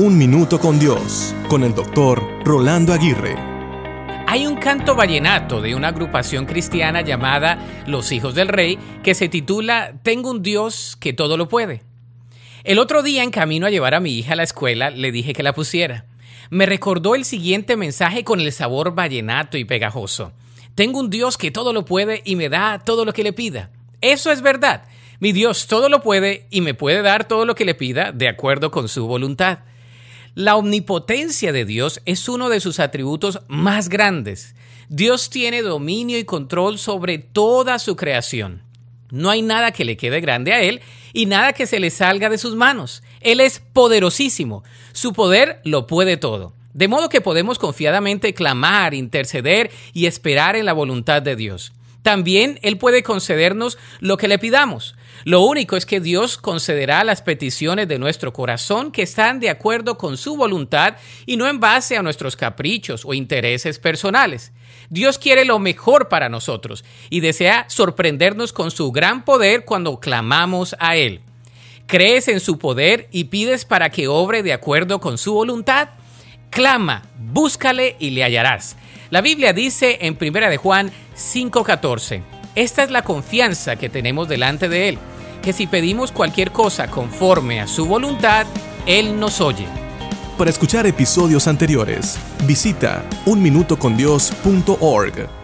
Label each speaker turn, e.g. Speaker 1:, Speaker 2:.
Speaker 1: Un Minuto con Dios, con el doctor Rolando Aguirre.
Speaker 2: Hay un canto vallenato de una agrupación cristiana llamada Los Hijos del Rey que se titula Tengo un Dios que todo lo puede. El otro día en camino a llevar a mi hija a la escuela le dije que la pusiera. Me recordó el siguiente mensaje con el sabor vallenato y pegajoso. Tengo un Dios que todo lo puede y me da todo lo que le pida. Eso es verdad. Mi Dios todo lo puede y me puede dar todo lo que le pida de acuerdo con su voluntad. La omnipotencia de Dios es uno de sus atributos más grandes. Dios tiene dominio y control sobre toda su creación. No hay nada que le quede grande a Él y nada que se le salga de sus manos. Él es poderosísimo. Su poder lo puede todo. De modo que podemos confiadamente clamar, interceder y esperar en la voluntad de Dios. También Él puede concedernos lo que le pidamos. Lo único es que Dios concederá las peticiones de nuestro corazón que están de acuerdo con su voluntad y no en base a nuestros caprichos o intereses personales. Dios quiere lo mejor para nosotros y desea sorprendernos con su gran poder cuando clamamos a Él. ¿Crees en su poder y pides para que obre de acuerdo con su voluntad? Clama, búscale y le hallarás. La Biblia dice en 1 de Juan 5:14, esta es la confianza que tenemos delante de Él que si pedimos cualquier cosa conforme a su voluntad, Él nos oye.
Speaker 1: Para escuchar episodios anteriores, visita unminutocondios.org.